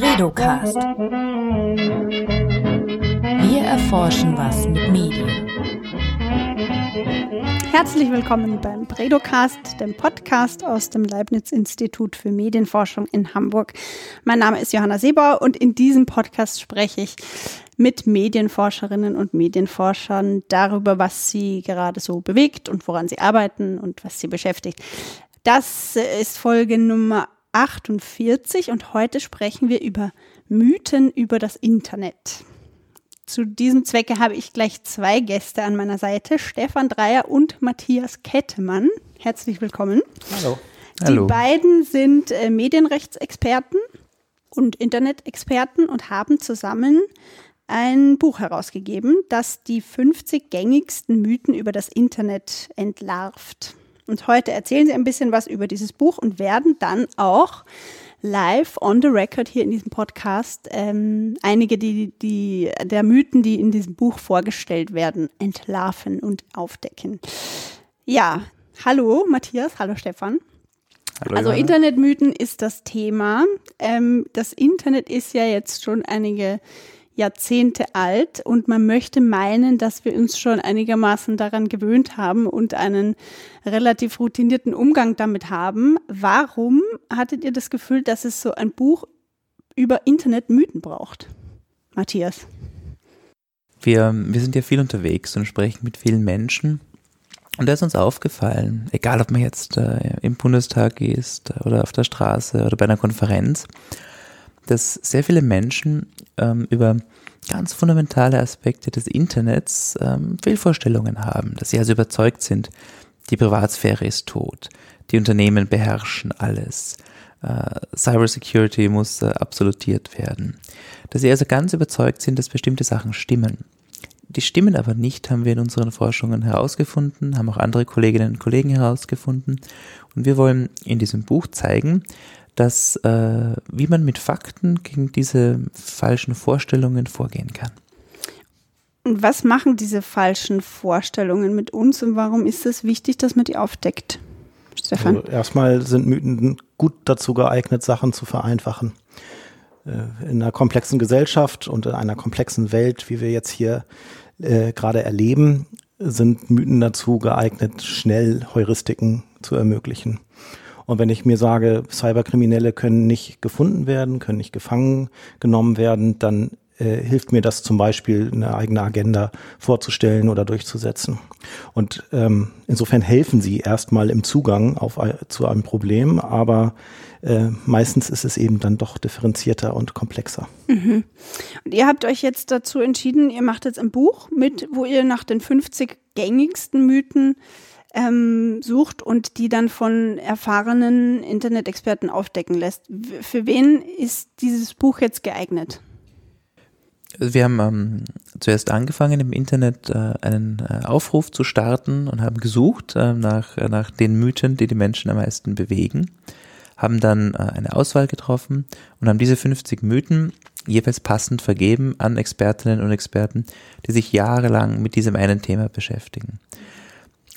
Bredocast. Wir erforschen was mit Medien. Herzlich willkommen beim Bredocast, dem Podcast aus dem Leibniz-Institut für Medienforschung in Hamburg. Mein Name ist Johanna Seebauer und in diesem Podcast spreche ich mit Medienforscherinnen und Medienforschern darüber, was sie gerade so bewegt und woran sie arbeiten und was sie beschäftigt. Das ist Folge Nummer 48 und heute sprechen wir über Mythen über das Internet. Zu diesem Zwecke habe ich gleich zwei Gäste an meiner Seite, Stefan Dreier und Matthias Kettemann. Herzlich willkommen. Hallo. Die Hallo. beiden sind äh, Medienrechtsexperten und Internet-Experten und haben zusammen ein Buch herausgegeben, das die 50 gängigsten Mythen über das Internet entlarvt. Und heute erzählen sie ein bisschen was über dieses Buch und werden dann auch live on the record hier in diesem Podcast ähm, einige die, die, der Mythen, die in diesem Buch vorgestellt werden, entlarven und aufdecken. Ja, hallo Matthias, hallo Stefan. Hallo, Also. Internetmythen ist das Thema. Ähm, das Internet ist ja jetzt schon einige Jahrzehnte alt und man möchte meinen, dass wir uns schon einigermaßen daran gewöhnt haben und einen relativ routinierten Umgang damit haben. Warum hattet ihr das Gefühl, dass es so ein Buch über Internetmythen braucht? Matthias. Wir, wir sind ja viel unterwegs und sprechen mit vielen Menschen. Und da ist uns aufgefallen, egal ob man jetzt äh, im Bundestag ist oder auf der Straße oder bei einer Konferenz, dass sehr viele Menschen ähm, über ganz fundamentale Aspekte des Internets ähm, Fehlvorstellungen haben, dass sie also überzeugt sind, die Privatsphäre ist tot, die Unternehmen beherrschen alles, äh, Cybersecurity muss äh, absolutiert werden, dass sie also ganz überzeugt sind, dass bestimmte Sachen stimmen. Die stimmen aber nicht, haben wir in unseren Forschungen herausgefunden, haben auch andere Kolleginnen und Kollegen herausgefunden. Und wir wollen in diesem Buch zeigen, dass, äh, wie man mit Fakten gegen diese falschen Vorstellungen vorgehen kann. Und was machen diese falschen Vorstellungen mit uns und warum ist es wichtig, dass man die aufdeckt? Stefan. Also erstmal sind Mythen gut dazu geeignet, Sachen zu vereinfachen. Äh, In einer komplexen Gesellschaft und in einer komplexen Welt, wie wir jetzt hier äh, gerade erleben, sind Mythen dazu geeignet, schnell Heuristiken zu ermöglichen. Und wenn ich mir sage, Cyberkriminelle können nicht gefunden werden, können nicht gefangen genommen werden, dann äh, hilft mir das zum Beispiel, eine eigene Agenda vorzustellen oder durchzusetzen. Und ähm, insofern helfen sie erstmal im Zugang auf, zu einem Problem, aber äh, meistens ist es eben dann doch differenzierter und komplexer. Und ihr habt euch jetzt dazu entschieden, ihr macht jetzt ein Buch mit, wo ihr nach den 50 gängigsten Mythen ähm, sucht und die dann von erfahrenen Internet-Experten aufdecken lässt. Für wen ist dieses Buch jetzt geeignet? Also Wir haben ähm, zuerst angefangen, im Internet äh, einen äh, Aufruf zu starten und haben gesucht äh, nach, äh, nach den Mythen, die die Menschen am meisten bewegen, haben dann äh, eine Auswahl getroffen und haben diese 50 Mythen jeweils passend vergeben an Expertinnen und Experten, die sich jahrelang mit diesem einen Thema beschäftigen.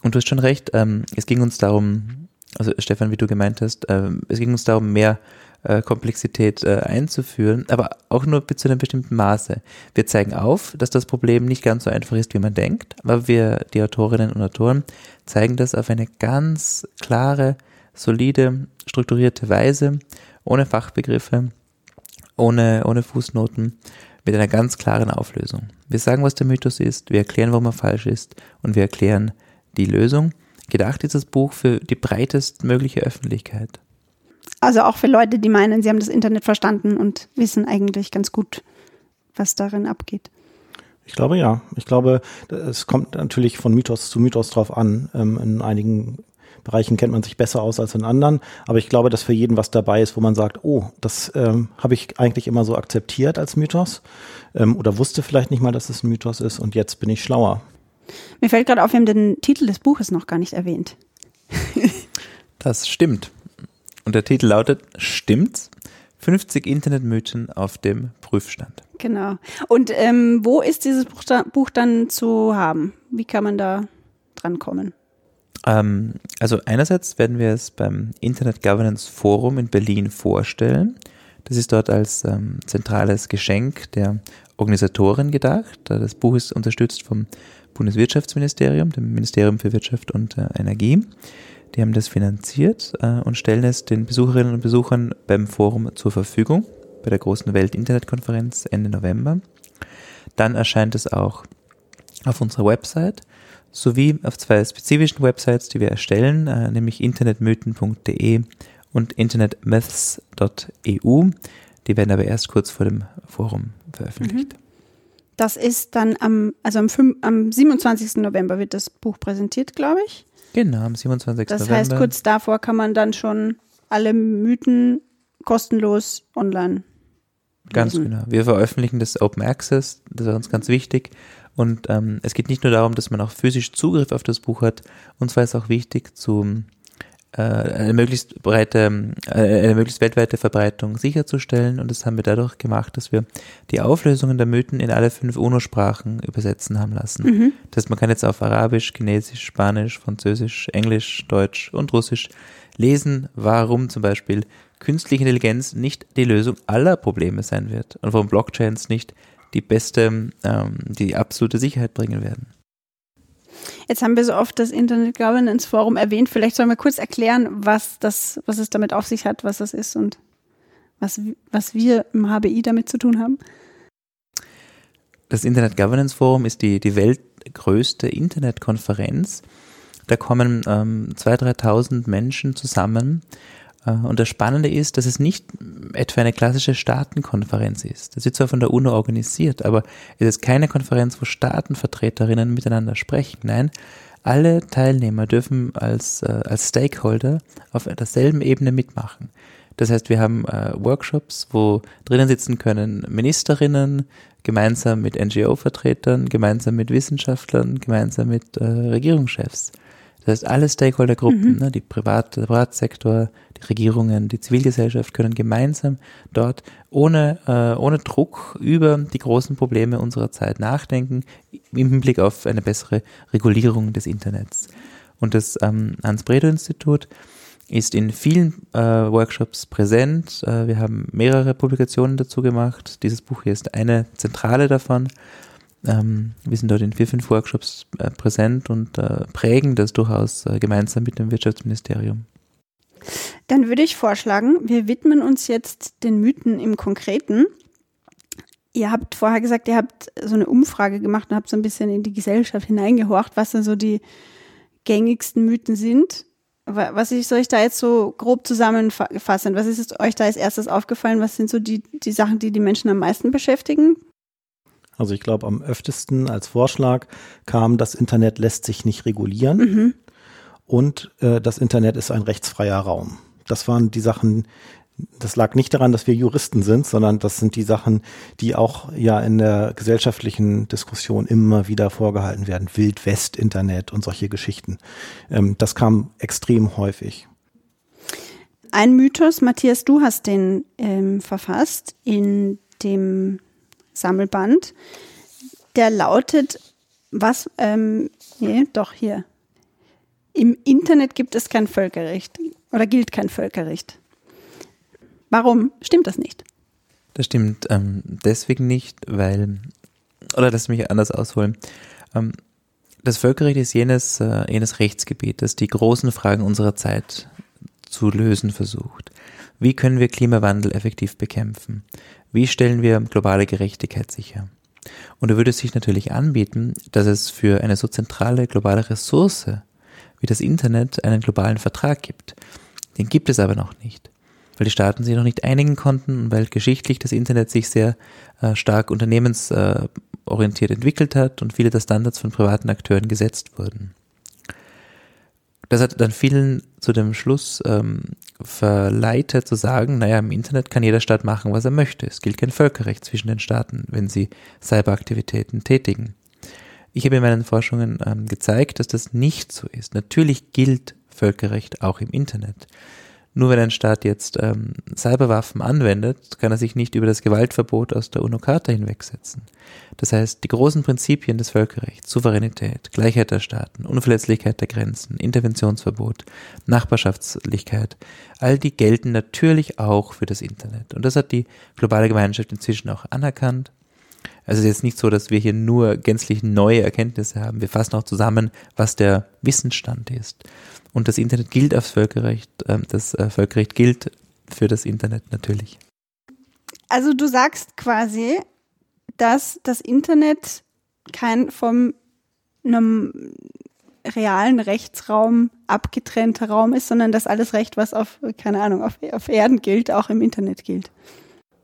Und du hast schon recht, ähm, es ging uns darum, also Stefan, wie du gemeint hast, ähm, es ging uns darum, mehr äh, Komplexität äh, einzuführen, aber auch nur bis zu einem bestimmten Maße. Wir zeigen auf, dass das Problem nicht ganz so einfach ist, wie man denkt, aber wir, die Autorinnen und Autoren, zeigen das auf eine ganz klare, solide, strukturierte Weise, ohne Fachbegriffe, ohne, ohne Fußnoten, mit einer ganz klaren Auflösung. Wir sagen, was der Mythos ist, wir erklären, warum er falsch ist und wir erklären die Lösung. Gedacht ist das Buch für die breitestmögliche Öffentlichkeit. Also auch für Leute, die meinen, sie haben das Internet verstanden und wissen eigentlich ganz gut, was darin abgeht. Ich glaube ja. Ich glaube, es kommt natürlich von Mythos zu Mythos drauf an. Ähm, in einigen Bereichen kennt man sich besser aus als in anderen. Aber ich glaube, dass für jeden was dabei ist, wo man sagt, oh, das ähm, habe ich eigentlich immer so akzeptiert als Mythos. Ähm, oder wusste vielleicht nicht mal, dass es ein Mythos ist und jetzt bin ich schlauer. Mir fällt gerade auf, wir haben den Titel des Buches noch gar nicht erwähnt. Das stimmt. Und der Titel lautet Stimmt's? 50 Internetmythen auf dem Prüfstand. Genau. Und ähm, wo ist dieses Buch, da, Buch dann zu haben? Wie kann man da drankommen? Ähm, also einerseits werden wir es beim Internet Governance Forum in Berlin vorstellen. Das ist dort als ähm, zentrales Geschenk der Organisatorin gedacht. Das Buch ist unterstützt vom Bundeswirtschaftsministerium, dem Ministerium für Wirtschaft und äh, Energie. Die haben das finanziert äh, und stellen es den Besucherinnen und Besuchern beim Forum zur Verfügung, bei der großen Welt-Internet-Konferenz Ende November. Dann erscheint es auch auf unserer Website sowie auf zwei spezifischen Websites, die wir erstellen, äh, nämlich internetmythen.de und internetmyths.eu. Die werden aber erst kurz vor dem Forum veröffentlicht. Mhm. Das ist dann am, also am, 5, am 27. November wird das Buch präsentiert, glaube ich. Genau, am 27. Das November. heißt, kurz davor kann man dann schon alle Mythen kostenlos online. Ganz lesen. genau. Wir veröffentlichen das Open Access, das ist uns ganz wichtig. Und ähm, es geht nicht nur darum, dass man auch physisch Zugriff auf das Buch hat. Uns war es auch wichtig, zum eine möglichst breite, äh, eine möglichst weltweite Verbreitung sicherzustellen. Und das haben wir dadurch gemacht, dass wir die Auflösungen der Mythen in alle fünf UNO-Sprachen übersetzen haben lassen. Mhm. Das heißt, man kann jetzt auf Arabisch, Chinesisch, Spanisch, Französisch, Englisch, Deutsch und Russisch lesen, warum zum Beispiel künstliche Intelligenz nicht die Lösung aller Probleme sein wird und warum Blockchains nicht die beste, ähm, die absolute Sicherheit bringen werden. Jetzt haben wir so oft das Internet Governance Forum erwähnt. Vielleicht sollen wir kurz erklären, was das, was es damit auf sich hat, was das ist und was, was wir im HBI damit zu tun haben. Das Internet Governance Forum ist die, die weltgrößte Internetkonferenz. Da kommen ähm, 2.000, 3.000 Menschen zusammen und das Spannende ist, dass es nicht etwa eine klassische Staatenkonferenz ist. Das wird zwar von der UNO organisiert, aber es ist keine Konferenz, wo Staatenvertreterinnen miteinander sprechen. Nein, alle Teilnehmer dürfen als, äh, als Stakeholder auf derselben Ebene mitmachen. Das heißt, wir haben äh, Workshops, wo drinnen sitzen können Ministerinnen, gemeinsam mit NGO-Vertretern, gemeinsam mit Wissenschaftlern, gemeinsam mit äh, Regierungschefs. Das heißt, alle Stakeholdergruppen, mhm. ne, die Privat, der Privatsektor, die Regierungen, die Zivilgesellschaft können gemeinsam dort ohne, äh, ohne Druck über die großen Probleme unserer Zeit nachdenken, im Hinblick auf eine bessere Regulierung des Internets. Und das ähm, Hans-Bredow-Institut ist in vielen äh, Workshops präsent. Äh, wir haben mehrere Publikationen dazu gemacht. Dieses Buch hier ist eine zentrale davon. Ähm, wir sind dort in vier, fünf Workshops äh, präsent und äh, prägen das durchaus äh, gemeinsam mit dem Wirtschaftsministerium. Dann würde ich vorschlagen, wir widmen uns jetzt den Mythen im Konkreten. Ihr habt vorher gesagt, ihr habt so eine Umfrage gemacht und habt so ein bisschen in die Gesellschaft hineingehorcht, was da so die gängigsten Mythen sind. Was soll ich da jetzt so grob zusammenfassen? Was ist euch da als erstes aufgefallen? Was sind so die, die Sachen, die die Menschen am meisten beschäftigen? Also ich glaube, am öftesten als Vorschlag kam, das Internet lässt sich nicht regulieren mhm. und äh, das Internet ist ein rechtsfreier Raum. Das waren die Sachen, das lag nicht daran, dass wir Juristen sind, sondern das sind die Sachen, die auch ja in der gesellschaftlichen Diskussion immer wieder vorgehalten werden. Wild-West-Internet und solche Geschichten. Ähm, das kam extrem häufig. Ein Mythos, Matthias, du hast den ähm, verfasst in dem Sammelband. Der lautet, was, ähm, nee, doch hier. Im Internet gibt es kein Völkerrecht oder gilt kein Völkerrecht. Warum stimmt das nicht? Das stimmt ähm, deswegen nicht, weil, oder lass mich anders ausholen. Ähm, das Völkerrecht ist jenes, äh, jenes Rechtsgebiet, das die großen Fragen unserer Zeit zu lösen versucht. Wie können wir Klimawandel effektiv bekämpfen? Wie stellen wir globale Gerechtigkeit sicher? Und da würde es sich natürlich anbieten, dass es für eine so zentrale globale Ressource wie das Internet einen globalen Vertrag gibt. Den gibt es aber noch nicht, weil die Staaten sich noch nicht einigen konnten und weil geschichtlich das Internet sich sehr äh, stark unternehmensorientiert entwickelt hat und viele der Standards von privaten Akteuren gesetzt wurden. Das hat dann vielen zu dem Schluss ähm, verleitet zu sagen, naja, im Internet kann jeder Staat machen, was er möchte. Es gilt kein Völkerrecht zwischen den Staaten, wenn sie Cyberaktivitäten tätigen. Ich habe in meinen Forschungen ähm, gezeigt, dass das nicht so ist. Natürlich gilt Völkerrecht auch im Internet. Nur wenn ein Staat jetzt ähm, Cyberwaffen anwendet, kann er sich nicht über das Gewaltverbot aus der UNO-Charta hinwegsetzen. Das heißt, die großen Prinzipien des Völkerrechts, Souveränität, Gleichheit der Staaten, Unverletzlichkeit der Grenzen, Interventionsverbot, Nachbarschaftlichkeit, all die gelten natürlich auch für das Internet. Und das hat die globale Gemeinschaft inzwischen auch anerkannt. Also es ist jetzt nicht so, dass wir hier nur gänzlich neue Erkenntnisse haben. Wir fassen auch zusammen, was der Wissensstand ist. Und das Internet gilt aufs Völkerrecht. Ähm, das äh, Völkerrecht gilt für das Internet natürlich. Also du sagst quasi, dass das Internet kein vom einem realen Rechtsraum abgetrennter Raum ist, sondern dass alles Recht, was auf, keine Ahnung, auf, auf Erden gilt, auch im Internet gilt.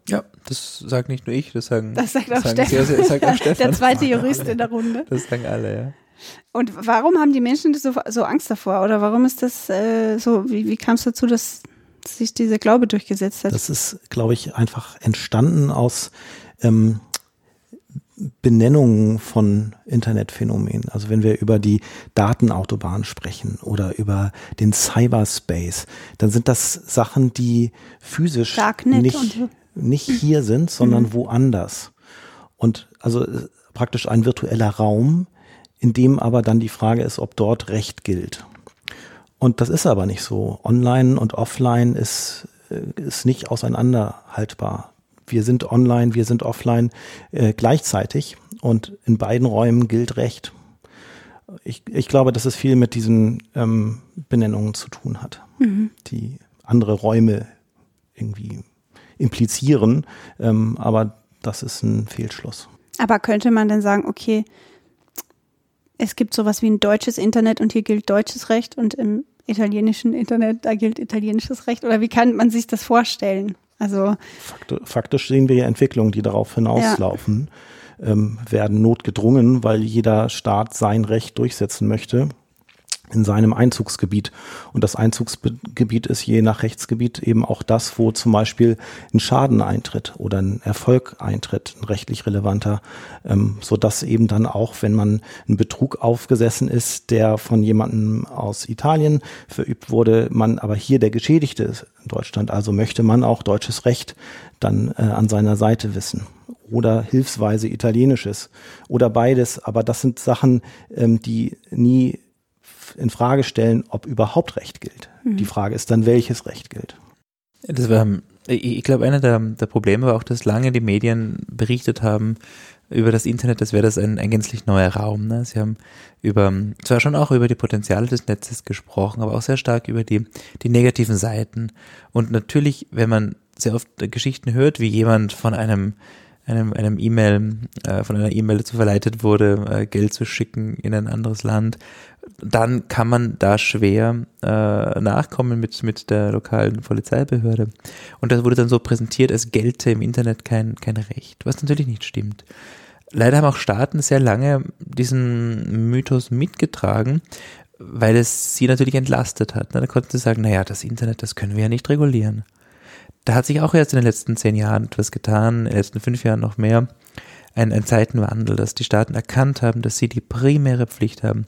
Ja, das sagt nicht nur ich, das sagen, das sagt auch sagen Stefan. Sehr, sehr, sagt auch Stefan. Der zweite Jurist in der Runde. Das sagen alle, ja. Und warum haben die Menschen so, so Angst davor? Oder warum ist das äh, so? Wie, wie kam es dazu, dass sich dieser Glaube durchgesetzt hat? Das ist, glaube ich, einfach entstanden aus ähm, Benennungen von Internetphänomenen. Also wenn wir über die Datenautobahn sprechen oder über den Cyberspace, dann sind das Sachen, die physisch Darknet nicht, und- nicht hier sind, sondern Mhm. woanders. Und also äh, praktisch ein virtueller Raum, in dem aber dann die Frage ist, ob dort Recht gilt. Und das ist aber nicht so. Online und offline ist, äh, ist nicht auseinanderhaltbar. Wir sind online, wir sind offline äh, gleichzeitig und in beiden Räumen gilt Recht. Ich, ich glaube, dass es viel mit diesen ähm, Benennungen zu tun hat, die andere Räume irgendwie implizieren. Ähm, aber das ist ein Fehlschluss. Aber könnte man denn sagen, okay, es gibt sowas wie ein deutsches Internet und hier gilt deutsches Recht und im italienischen Internet, da gilt italienisches Recht? Oder wie kann man sich das vorstellen? Also, Fakti- Faktisch sehen wir ja Entwicklungen, die darauf hinauslaufen, ähm, werden notgedrungen, weil jeder Staat sein Recht durchsetzen möchte in seinem Einzugsgebiet. Und das Einzugsgebiet ist je nach Rechtsgebiet eben auch das, wo zum Beispiel ein Schaden eintritt oder ein Erfolg eintritt, ein rechtlich relevanter, ähm, so dass eben dann auch, wenn man einen Betrug aufgesessen ist, der von jemandem aus Italien verübt wurde, man aber hier der Geschädigte ist in Deutschland. Also möchte man auch deutsches Recht dann äh, an seiner Seite wissen oder hilfsweise italienisches oder beides. Aber das sind Sachen, ähm, die nie in Frage stellen, ob überhaupt Recht gilt. Die Frage ist dann, welches Recht gilt. Das war, ich ich glaube, einer der, der Probleme war auch, dass lange die Medien berichtet haben über das Internet, als wäre das ein, ein gänzlich neuer Raum. Ne? Sie haben über, zwar schon auch über die Potenziale des Netzes gesprochen, aber auch sehr stark über die, die negativen Seiten. Und natürlich, wenn man sehr oft Geschichten hört, wie jemand von einem einem einem E-Mail äh, von einer E-Mail dazu verleitet wurde, äh, Geld zu schicken in ein anderes Land, dann kann man da schwer äh, nachkommen mit mit der lokalen Polizeibehörde. Und das wurde dann so präsentiert, es gelte im Internet kein kein Recht, was natürlich nicht stimmt. Leider haben auch Staaten sehr lange diesen Mythos mitgetragen, weil es sie natürlich entlastet hat. Da konnten sie sagen, naja, das Internet, das können wir ja nicht regulieren da hat sich auch erst in den letzten zehn Jahren etwas getan, in den letzten fünf Jahren noch mehr, ein, ein Zeitenwandel, dass die Staaten erkannt haben, dass sie die primäre Pflicht haben,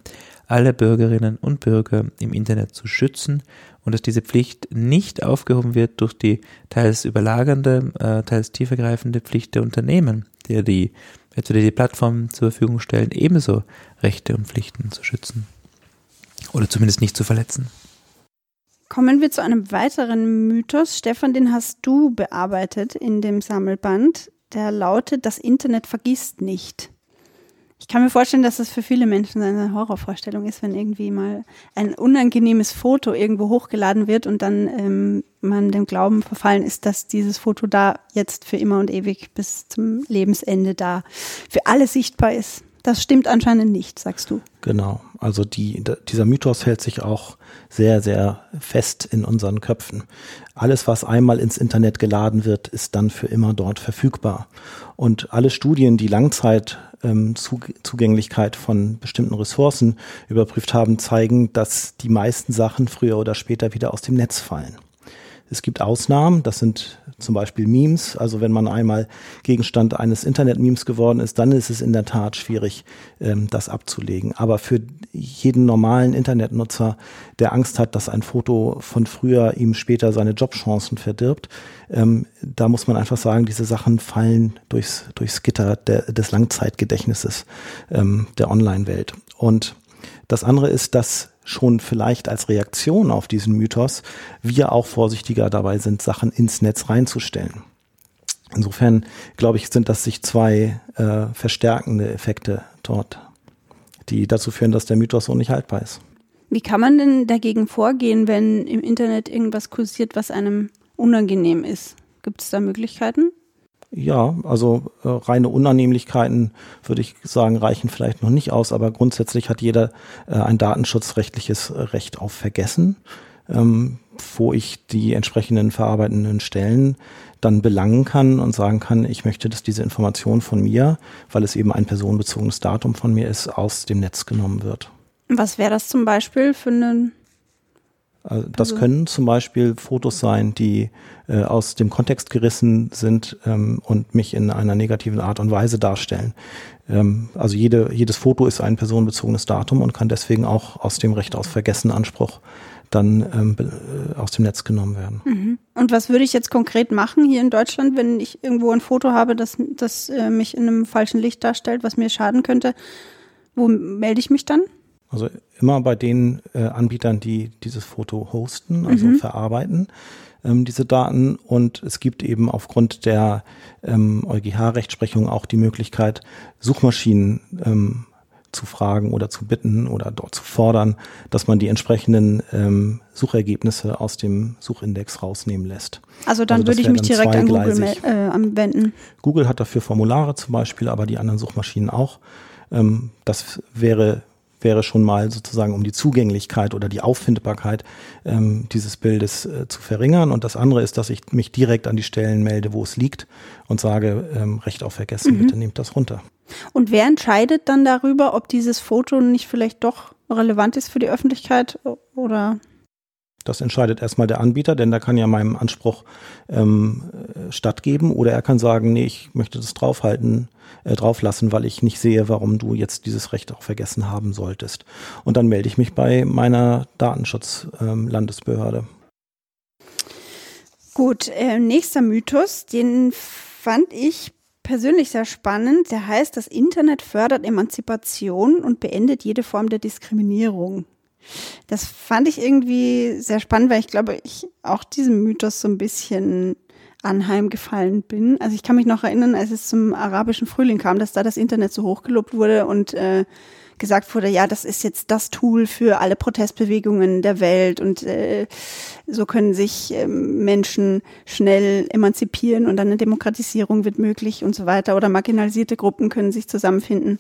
alle Bürgerinnen und Bürger im Internet zu schützen und dass diese Pflicht nicht aufgehoben wird durch die teils überlagernde, äh, teils tiefergreifende Pflicht der Unternehmen, der die, etwa die Plattformen zur Verfügung stellen, ebenso Rechte und Pflichten zu schützen. Oder zumindest nicht zu verletzen. Kommen wir zu einem weiteren Mythos. Stefan, den hast du bearbeitet in dem Sammelband. Der lautet, das Internet vergisst nicht. Ich kann mir vorstellen, dass das für viele Menschen eine Horrorvorstellung ist, wenn irgendwie mal ein unangenehmes Foto irgendwo hochgeladen wird und dann ähm, man dem Glauben verfallen ist, dass dieses Foto da jetzt für immer und ewig bis zum Lebensende da für alle sichtbar ist. Das stimmt anscheinend nicht, sagst du. Genau. Also die, dieser Mythos hält sich auch sehr, sehr fest in unseren Köpfen. Alles, was einmal ins Internet geladen wird, ist dann für immer dort verfügbar. Und alle Studien, die Langzeit ähm, von bestimmten Ressourcen überprüft haben, zeigen, dass die meisten Sachen früher oder später wieder aus dem Netz fallen. Es gibt Ausnahmen, das sind zum Beispiel Memes. Also wenn man einmal Gegenstand eines Internet-Memes geworden ist, dann ist es in der Tat schwierig, ähm, das abzulegen. Aber für jeden normalen Internetnutzer, der Angst hat, dass ein Foto von früher ihm später seine Jobchancen verdirbt, ähm, da muss man einfach sagen, diese Sachen fallen durchs, durchs Gitter der, des Langzeitgedächtnisses ähm, der Online-Welt. Und das andere ist, dass schon vielleicht als Reaktion auf diesen Mythos wir auch vorsichtiger dabei sind, Sachen ins Netz reinzustellen. Insofern, glaube ich, sind das sich zwei äh, verstärkende Effekte dort, die dazu führen, dass der Mythos so nicht haltbar ist. Wie kann man denn dagegen vorgehen, wenn im Internet irgendwas kursiert, was einem unangenehm ist? Gibt es da Möglichkeiten? Ja, also äh, reine Unannehmlichkeiten würde ich sagen, reichen vielleicht noch nicht aus, aber grundsätzlich hat jeder äh, ein datenschutzrechtliches Recht auf Vergessen, ähm, wo ich die entsprechenden verarbeitenden Stellen dann belangen kann und sagen kann, ich möchte, dass diese Information von mir, weil es eben ein personenbezogenes Datum von mir ist, aus dem Netz genommen wird. Was wäre das zum Beispiel für einen das also. können zum Beispiel Fotos sein, die äh, aus dem Kontext gerissen sind ähm, und mich in einer negativen Art und Weise darstellen. Ähm, also jede, jedes Foto ist ein personenbezogenes Datum und kann deswegen auch aus dem Recht auf Vergessenanspruch dann ähm, äh, aus dem Netz genommen werden. Mhm. Und was würde ich jetzt konkret machen hier in Deutschland, wenn ich irgendwo ein Foto habe, das, das äh, mich in einem falschen Licht darstellt, was mir schaden könnte? Wo melde ich mich dann? Also immer bei den äh, Anbietern, die dieses Foto hosten, also mhm. verarbeiten, ähm, diese Daten. Und es gibt eben aufgrund der ähm, EuGH-Rechtsprechung auch die Möglichkeit, Suchmaschinen ähm, zu fragen oder zu bitten oder dort zu fordern, dass man die entsprechenden ähm, Suchergebnisse aus dem Suchindex rausnehmen lässt. Also dann also würde ich mich direkt an Google äh, anwenden. Google hat dafür Formulare zum Beispiel, aber die anderen Suchmaschinen auch. Ähm, das wäre wäre schon mal sozusagen, um die Zugänglichkeit oder die Auffindbarkeit ähm, dieses Bildes äh, zu verringern. Und das andere ist, dass ich mich direkt an die Stellen melde, wo es liegt und sage, ähm, Recht auf Vergessen, mhm. bitte nehmt das runter. Und wer entscheidet dann darüber, ob dieses Foto nicht vielleicht doch relevant ist für die Öffentlichkeit oder? Das entscheidet erstmal der Anbieter, denn da kann ja meinem Anspruch ähm, stattgeben oder er kann sagen, nee, ich möchte das draufhalten, äh, drauflassen, weil ich nicht sehe, warum du jetzt dieses Recht auch vergessen haben solltest. Und dann melde ich mich bei meiner Datenschutzlandesbehörde. Ähm, Gut, äh, nächster Mythos, den fand ich persönlich sehr spannend. Der heißt, das Internet fördert Emanzipation und beendet jede Form der Diskriminierung. Das fand ich irgendwie sehr spannend, weil ich glaube, ich auch diesem Mythos so ein bisschen anheimgefallen bin. Also ich kann mich noch erinnern, als es zum arabischen Frühling kam, dass da das Internet so hochgelobt wurde und äh, gesagt wurde, ja, das ist jetzt das Tool für alle Protestbewegungen der Welt und äh, so können sich äh, Menschen schnell emanzipieren und eine Demokratisierung wird möglich und so weiter oder marginalisierte Gruppen können sich zusammenfinden.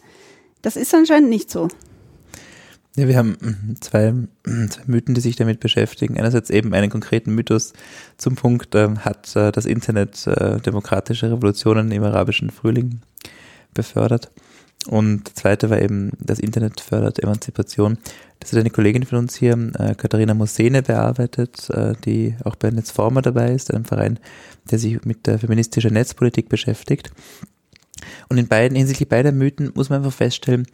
Das ist anscheinend nicht so. Ja, wir haben mhm, zwei, mhm, zwei Mythen, die sich damit beschäftigen. Einerseits eben einen konkreten Mythos zum Punkt, äh, hat äh, das Internet äh, demokratische Revolutionen im arabischen Frühling befördert. Und der zweite war eben, das Internet fördert Emanzipation. Das hat eine Kollegin von uns hier, äh, Katharina Mosene, bearbeitet, äh, die auch bei Netzformer dabei ist, einem Verein, der sich mit der feministischen Netzpolitik beschäftigt. Und in beiden, hinsichtlich beider Mythen muss man einfach feststellen,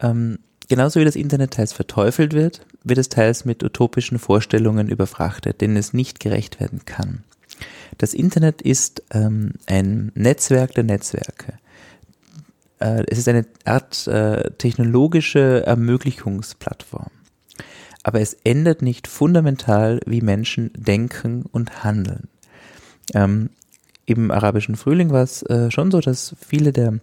ähm, Genauso wie das Internet teils verteufelt wird, wird es teils mit utopischen Vorstellungen überfrachtet, denen es nicht gerecht werden kann. Das Internet ist ähm, ein Netzwerk der Netzwerke. Äh, es ist eine Art äh, technologische Ermöglichungsplattform. Aber es ändert nicht fundamental, wie Menschen denken und handeln. Ähm, Im arabischen Frühling war es äh, schon so, dass viele der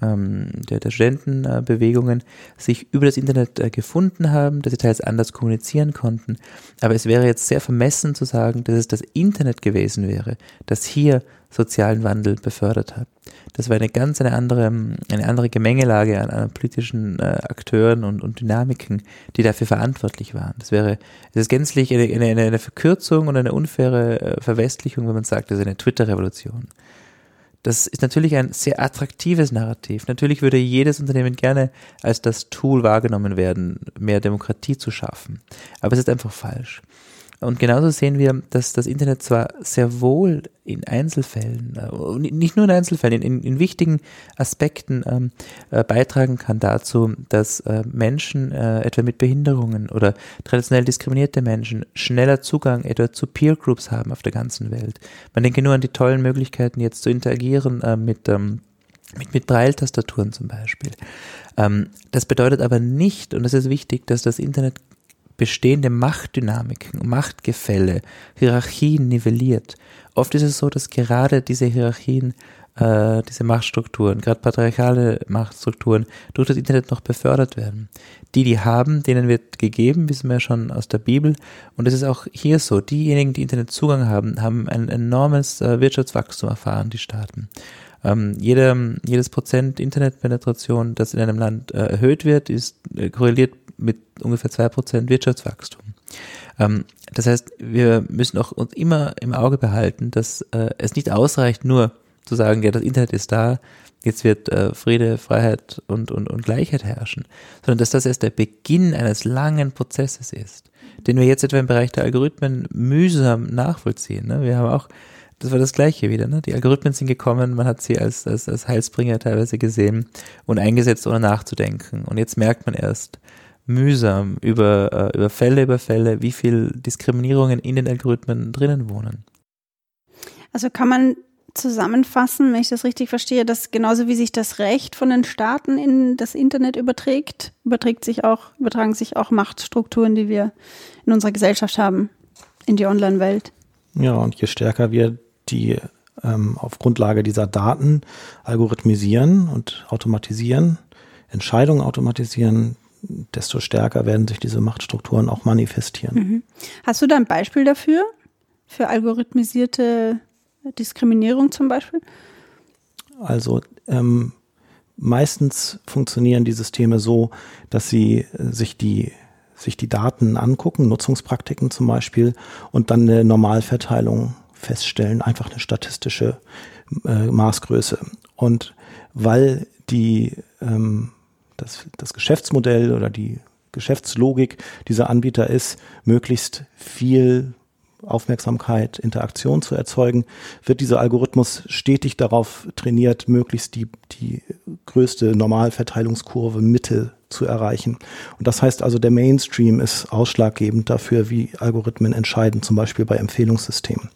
ähm, der, der Studentenbewegungen sich über das Internet äh, gefunden haben, dass sie teils anders kommunizieren konnten. Aber es wäre jetzt sehr vermessen zu sagen, dass es das Internet gewesen wäre, das hier sozialen Wandel befördert hat. Das war eine ganz eine andere, eine andere Gemengelage an, an politischen äh, Akteuren und, und Dynamiken, die dafür verantwortlich waren. Das wäre, es ist gänzlich eine, eine, eine Verkürzung und eine unfaire äh, Verwestlichung, wenn man sagt, das ist eine Twitter-Revolution. Das ist natürlich ein sehr attraktives Narrativ. Natürlich würde jedes Unternehmen gerne als das Tool wahrgenommen werden, mehr Demokratie zu schaffen. Aber es ist einfach falsch. Und genauso sehen wir, dass das Internet zwar sehr wohl in Einzelfällen, äh, nicht nur in Einzelfällen, in, in wichtigen Aspekten ähm, äh, beitragen kann dazu, dass äh, Menschen äh, etwa mit Behinderungen oder traditionell diskriminierte Menschen schneller Zugang etwa zu Peer Groups haben auf der ganzen Welt. Man denke nur an die tollen Möglichkeiten, jetzt zu interagieren äh, mit ähm, mit, mit Braille-Tastaturen zum Beispiel. Ähm, das bedeutet aber nicht, und das ist wichtig, dass das Internet bestehende Machtdynamiken, Machtgefälle, Hierarchien nivelliert. Oft ist es so, dass gerade diese Hierarchien, äh, diese Machtstrukturen, gerade patriarchale Machtstrukturen, durch das Internet noch befördert werden. Die, die haben, denen wird gegeben, wissen wir ja schon aus der Bibel. Und es ist auch hier so, diejenigen, die Internetzugang haben, haben ein enormes äh, Wirtschaftswachstum erfahren, die Staaten. Ähm, jede, jedes Prozent Internetpenetration, das in einem Land äh, erhöht wird, ist äh, korreliert mit ungefähr zwei Prozent Wirtschaftswachstum. Ähm, das heißt, wir müssen auch uns immer im Auge behalten, dass äh, es nicht ausreicht, nur zu sagen, ja, das Internet ist da, jetzt wird äh, Friede, Freiheit und, und, und Gleichheit herrschen, sondern dass das erst der Beginn eines langen Prozesses ist, den wir jetzt etwa im Bereich der Algorithmen mühsam nachvollziehen. Ne? Wir haben auch, das war das Gleiche wieder, ne? die Algorithmen sind gekommen, man hat sie als, als, als Heilsbringer teilweise gesehen und eingesetzt, ohne nachzudenken. Und jetzt merkt man erst, mühsam über, äh, über Fälle über Fälle, wie viel Diskriminierungen in den Algorithmen drinnen wohnen. Also kann man zusammenfassen, wenn ich das richtig verstehe, dass genauso wie sich das Recht von den Staaten in das Internet überträgt, überträgt sich auch, übertragen sich auch Machtstrukturen, die wir in unserer Gesellschaft haben, in die Online-Welt. Ja, und je stärker wir die ähm, auf Grundlage dieser Daten algorithmisieren und automatisieren, Entscheidungen automatisieren, desto stärker werden sich diese Machtstrukturen auch manifestieren. Mhm. Hast du da ein Beispiel dafür? Für algorithmisierte Diskriminierung zum Beispiel? Also ähm, meistens funktionieren die Systeme so, dass sie äh, sich die sich die Daten angucken, Nutzungspraktiken zum Beispiel, und dann eine Normalverteilung feststellen, einfach eine statistische äh, Maßgröße. Und weil die ähm, das, das Geschäftsmodell oder die Geschäftslogik dieser Anbieter ist, möglichst viel Aufmerksamkeit, Interaktion zu erzeugen, wird dieser Algorithmus stetig darauf trainiert, möglichst die, die größte Normalverteilungskurve Mitte zu erreichen. Und das heißt also, der Mainstream ist ausschlaggebend dafür, wie Algorithmen entscheiden, zum Beispiel bei Empfehlungssystemen.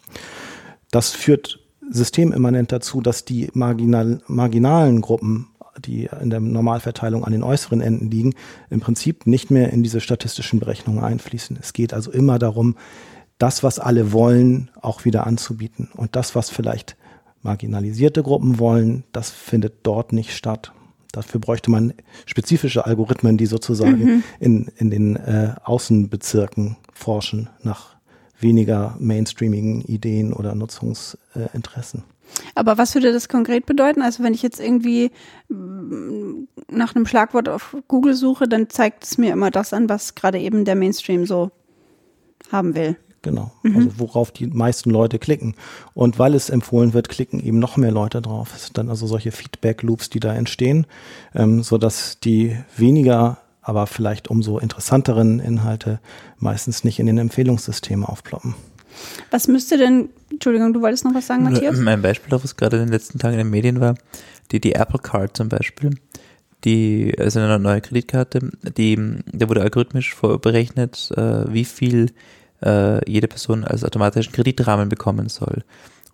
Das führt systemimmanent dazu, dass die marginal, marginalen Gruppen die in der Normalverteilung an den äußeren Enden liegen, im Prinzip nicht mehr in diese statistischen Berechnungen einfließen. Es geht also immer darum, das, was alle wollen, auch wieder anzubieten. Und das, was vielleicht marginalisierte Gruppen wollen, das findet dort nicht statt. Dafür bräuchte man spezifische Algorithmen, die sozusagen mhm. in, in den äh, Außenbezirken forschen nach weniger mainstreamigen Ideen oder Nutzungsinteressen. Äh, aber was würde das konkret bedeuten? Also wenn ich jetzt irgendwie mm, nach einem Schlagwort auf Google suche, dann zeigt es mir immer das an, was gerade eben der Mainstream so haben will. Genau, mhm. also worauf die meisten Leute klicken. Und weil es empfohlen wird, klicken eben noch mehr Leute drauf. Es sind dann also solche Feedback-Loops, die da entstehen, ähm, sodass die weniger, aber vielleicht umso interessanteren Inhalte meistens nicht in den Empfehlungssystemen aufploppen. Was müsste denn, Entschuldigung, du wolltest noch was sagen, Matthias? Mein Beispiel, das gerade in den letzten Tagen in den Medien war, die, die Apple Card zum Beispiel, die, also eine neue Kreditkarte, die, da wurde algorithmisch berechnet, äh, wie viel äh, jede Person als automatischen Kreditrahmen bekommen soll.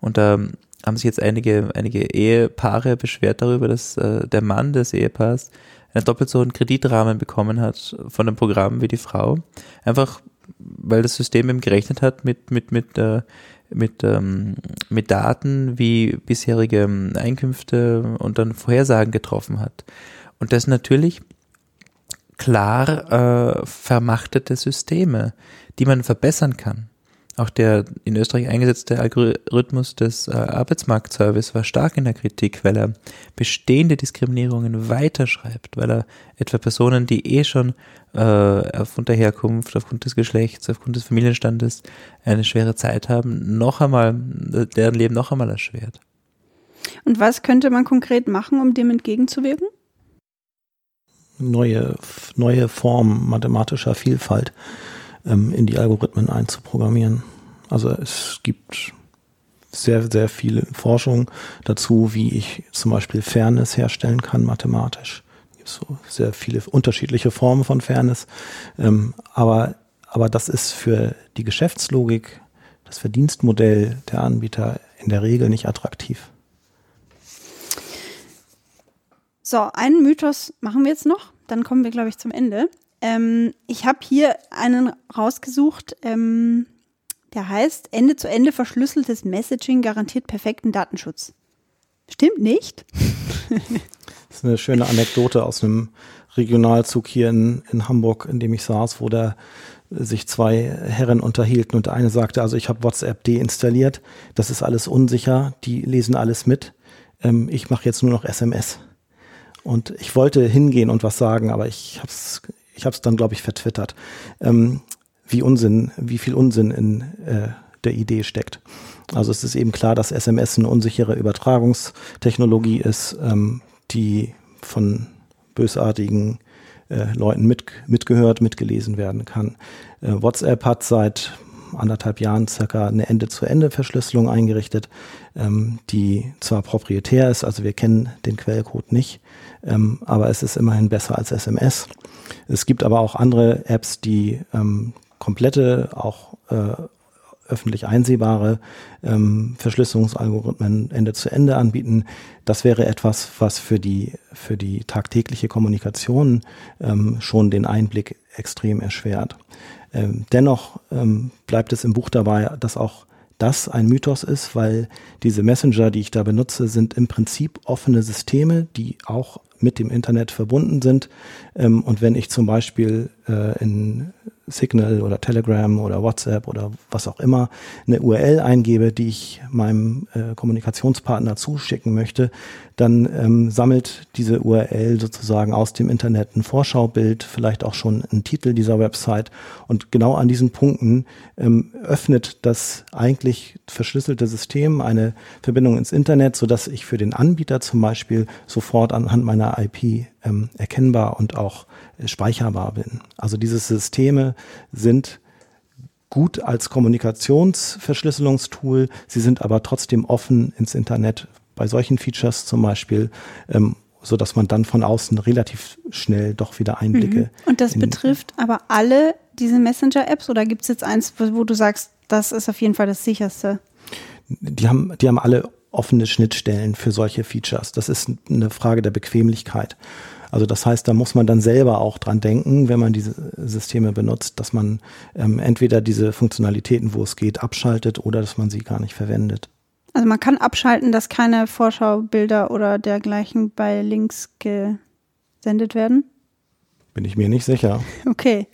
Und da haben sich jetzt einige, einige Ehepaare beschwert darüber, dass äh, der Mann des Ehepaars einen doppelt so einen Kreditrahmen bekommen hat von dem Programm wie die Frau. Einfach weil das System eben gerechnet hat mit, mit, mit, äh, mit, ähm, mit Daten wie bisherige ähm, Einkünfte und dann Vorhersagen getroffen hat. Und das natürlich klar äh, vermachtete Systeme, die man verbessern kann. Auch der in Österreich eingesetzte Algorithmus des äh, Arbeitsmarktservice war stark in der Kritik, weil er bestehende Diskriminierungen weiterschreibt, weil er etwa Personen, die eh schon äh, aufgrund der Herkunft, aufgrund des Geschlechts, aufgrund des Familienstandes eine schwere Zeit haben, noch einmal, deren Leben noch einmal erschwert. Und was könnte man konkret machen, um dem entgegenzuwirken? Neue, neue Formen mathematischer Vielfalt ähm, in die Algorithmen einzuprogrammieren. Also es gibt sehr, sehr viele Forschung dazu, wie ich zum Beispiel Fairness herstellen kann mathematisch. Es gibt so sehr viele unterschiedliche Formen von Fairness. Ähm, aber, aber das ist für die Geschäftslogik, das Verdienstmodell der Anbieter in der Regel nicht attraktiv. So, einen Mythos machen wir jetzt noch, dann kommen wir, glaube ich, zum Ende. Ähm, ich habe hier einen rausgesucht, ähm, der heißt, Ende zu Ende verschlüsseltes Messaging garantiert perfekten Datenschutz. Stimmt nicht? das ist eine schöne Anekdote aus einem Regionalzug hier in, in Hamburg, in dem ich saß, wo da sich zwei Herren unterhielten und der eine sagte, also ich habe WhatsApp deinstalliert, das ist alles unsicher, die lesen alles mit, ähm, ich mache jetzt nur noch SMS. Und ich wollte hingehen und was sagen, aber ich habe es ich hab's dann, glaube ich, vertwittert, ähm, wie Unsinn, wie viel Unsinn in äh, der Idee steckt. Also es ist eben klar, dass SMS eine unsichere Übertragungstechnologie ist, ähm, die von bösartigen äh, Leuten mit, mitgehört, mitgelesen werden kann. Äh, WhatsApp hat seit anderthalb Jahren circa eine Ende-zu-Ende-Verschlüsselung eingerichtet, ähm, die zwar proprietär ist, also wir kennen den Quellcode nicht, ähm, aber es ist immerhin besser als SMS. Es gibt aber auch andere Apps, die ähm, komplette, auch äh, öffentlich einsehbare ähm, Verschlüsselungsalgorithmen Ende zu Ende anbieten. Das wäre etwas, was für die, für die tagtägliche Kommunikation ähm, schon den Einblick extrem erschwert. Ähm, dennoch ähm, bleibt es im Buch dabei, dass auch das ein Mythos ist, weil diese Messenger, die ich da benutze, sind im Prinzip offene Systeme, die auch mit dem Internet verbunden sind. Ähm, und wenn ich zum Beispiel äh, in Signal oder Telegram oder WhatsApp oder was auch immer eine URL eingebe, die ich meinem äh, Kommunikationspartner zuschicken möchte, dann ähm, sammelt diese URL sozusagen aus dem Internet ein Vorschaubild, vielleicht auch schon einen Titel dieser Website. Und genau an diesen Punkten ähm, öffnet das eigentlich verschlüsselte System eine Verbindung ins Internet, sodass ich für den Anbieter zum Beispiel sofort anhand meiner IP ähm, erkennbar und auch äh, speicherbar bin. Also diese Systeme sind gut als Kommunikationsverschlüsselungstool, sie sind aber trotzdem offen ins Internet bei solchen Features zum Beispiel, ähm, so dass man dann von außen relativ schnell doch wieder Einblicke. Mhm. Und das betrifft aber alle diese Messenger-Apps oder gibt es jetzt eins, wo du sagst, das ist auf jeden Fall das sicherste? Die haben, die haben alle offene Schnittstellen für solche Features. Das ist eine Frage der Bequemlichkeit. Also das heißt, da muss man dann selber auch dran denken, wenn man diese Systeme benutzt, dass man ähm, entweder diese Funktionalitäten, wo es geht, abschaltet oder dass man sie gar nicht verwendet. Also man kann abschalten, dass keine Vorschaubilder oder dergleichen bei Links gesendet werden? Bin ich mir nicht sicher. Okay.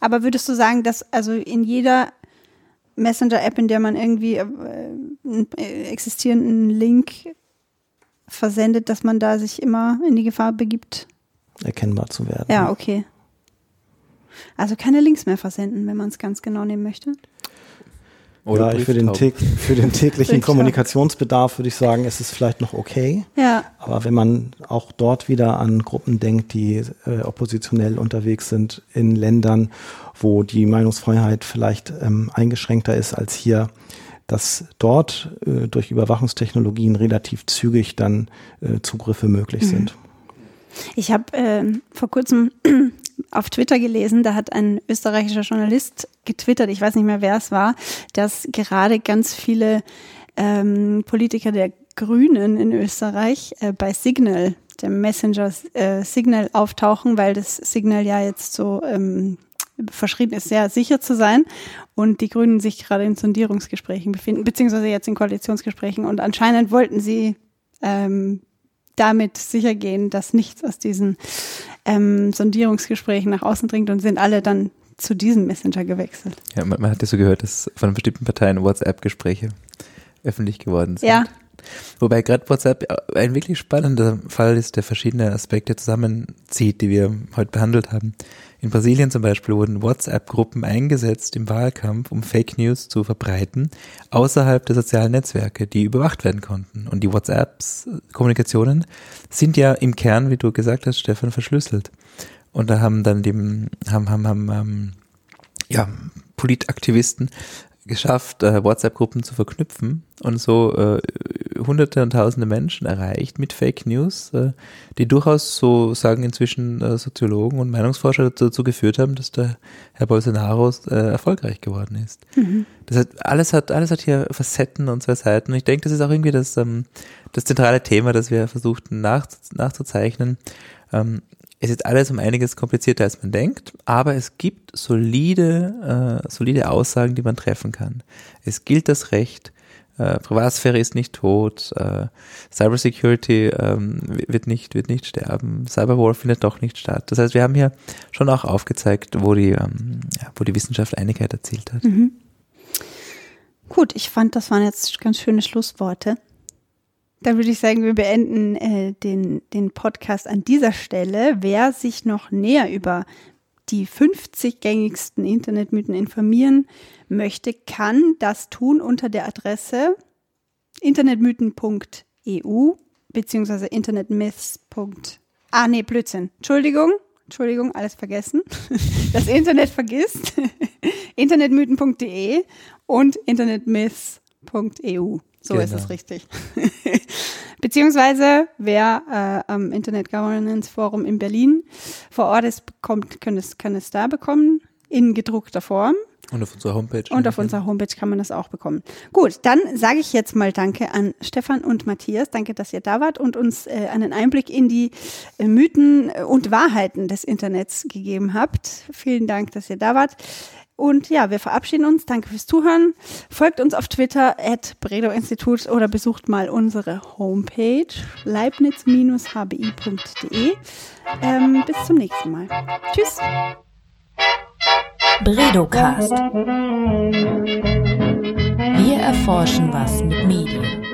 Aber würdest du sagen, dass also in jeder Messenger-App, in der man irgendwie äh, einen äh, existierenden Link versendet, dass man da sich immer in die Gefahr begibt, erkennbar zu werden. Ja, okay. Also keine Links mehr versenden, wenn man es ganz genau nehmen möchte. Oder ja, für den, für den täglichen Kommunikationsbedarf würde ich sagen, ist es vielleicht noch okay. Ja. Aber wenn man auch dort wieder an Gruppen denkt, die äh, oppositionell unterwegs sind in Ländern, wo die Meinungsfreiheit vielleicht ähm, eingeschränkter ist als hier, dass dort äh, durch Überwachungstechnologien relativ zügig dann äh, Zugriffe möglich mhm. sind. Ich habe äh, vor kurzem auf Twitter gelesen, da hat ein österreichischer Journalist getwittert, ich weiß nicht mehr, wer es war, dass gerade ganz viele ähm, Politiker der Grünen in Österreich äh, bei Signal, dem Messenger äh, Signal, auftauchen, weil das Signal ja jetzt so ähm, verschrieben ist, sehr sicher zu sein. Und die Grünen sich gerade in Sondierungsgesprächen befinden, beziehungsweise jetzt in Koalitionsgesprächen. Und anscheinend wollten sie ähm, damit sicher gehen, dass nichts aus diesen ähm, Sondierungsgesprächen nach außen dringt und sind alle dann zu diesem Messenger gewechselt. Ja, man, man hat ja so gehört, dass von bestimmten Parteien WhatsApp-Gespräche öffentlich geworden sind. Ja. Wobei gerade WhatsApp ein wirklich spannender Fall ist, der verschiedene Aspekte zusammenzieht, die wir heute behandelt haben. In Brasilien zum Beispiel wurden WhatsApp-Gruppen eingesetzt im Wahlkampf, um Fake News zu verbreiten, außerhalb der sozialen Netzwerke, die überwacht werden konnten. Und die WhatsApps-Kommunikationen sind ja im Kern, wie du gesagt hast, Stefan, verschlüsselt. Und da haben dann die, haben, haben, haben, haben ja, Politaktivisten geschafft, äh, WhatsApp-Gruppen zu verknüpfen und so äh, hunderte und tausende Menschen erreicht mit Fake News, äh, die durchaus, so sagen inzwischen äh, Soziologen und Meinungsforscher dazu geführt haben, dass der Herr Bolsonaro äh, erfolgreich geworden ist. Mhm. Das heißt, alles hat, alles hat hier Facetten und zwei Seiten. Und ich denke, das ist auch irgendwie das, ähm, das zentrale Thema, das wir versuchten nach, nachzuzeichnen. Ähm, es ist alles um einiges komplizierter, als man denkt, aber es gibt solide, äh, solide Aussagen, die man treffen kann. Es gilt das Recht, äh, Privatsphäre ist nicht tot, äh, Cybersecurity ähm, wird, nicht, wird nicht sterben, Cyberwar findet doch nicht statt. Das heißt, wir haben hier schon auch aufgezeigt, wo die, ähm, ja, wo die Wissenschaft Einigkeit erzielt hat. Mhm. Gut, ich fand, das waren jetzt ganz schöne Schlussworte. Dann würde ich sagen, wir beenden äh, den, den Podcast an dieser Stelle. Wer sich noch näher über die 50 gängigsten Internetmythen informieren möchte, kann das tun unter der Adresse internetmythen.eu beziehungsweise internetmyths. Ah, nee, Blödsinn. Entschuldigung, Entschuldigung, alles vergessen. Das Internet vergisst. internetmythen.de und internetmyths.eu. So genau. ist es richtig. Beziehungsweise, wer äh, am Internet Governance Forum in Berlin vor Ort ist, bekommt, kann es, kann es da bekommen, in gedruckter Form. Und auf unserer Homepage. Und auf unserer Homepage kann man das auch bekommen. Gut, dann sage ich jetzt mal Danke an Stefan und Matthias. Danke, dass ihr da wart und uns äh, einen Einblick in die äh, Mythen und Wahrheiten des Internets gegeben habt. Vielen Dank, dass ihr da wart. Und ja, wir verabschieden uns. Danke fürs Zuhören. Folgt uns auf Twitter at Bredo Institut oder besucht mal unsere Homepage leibniz-hbi.de. Ähm, bis zum nächsten Mal. Tschüss. Bredocast. Wir erforschen was mit Medien.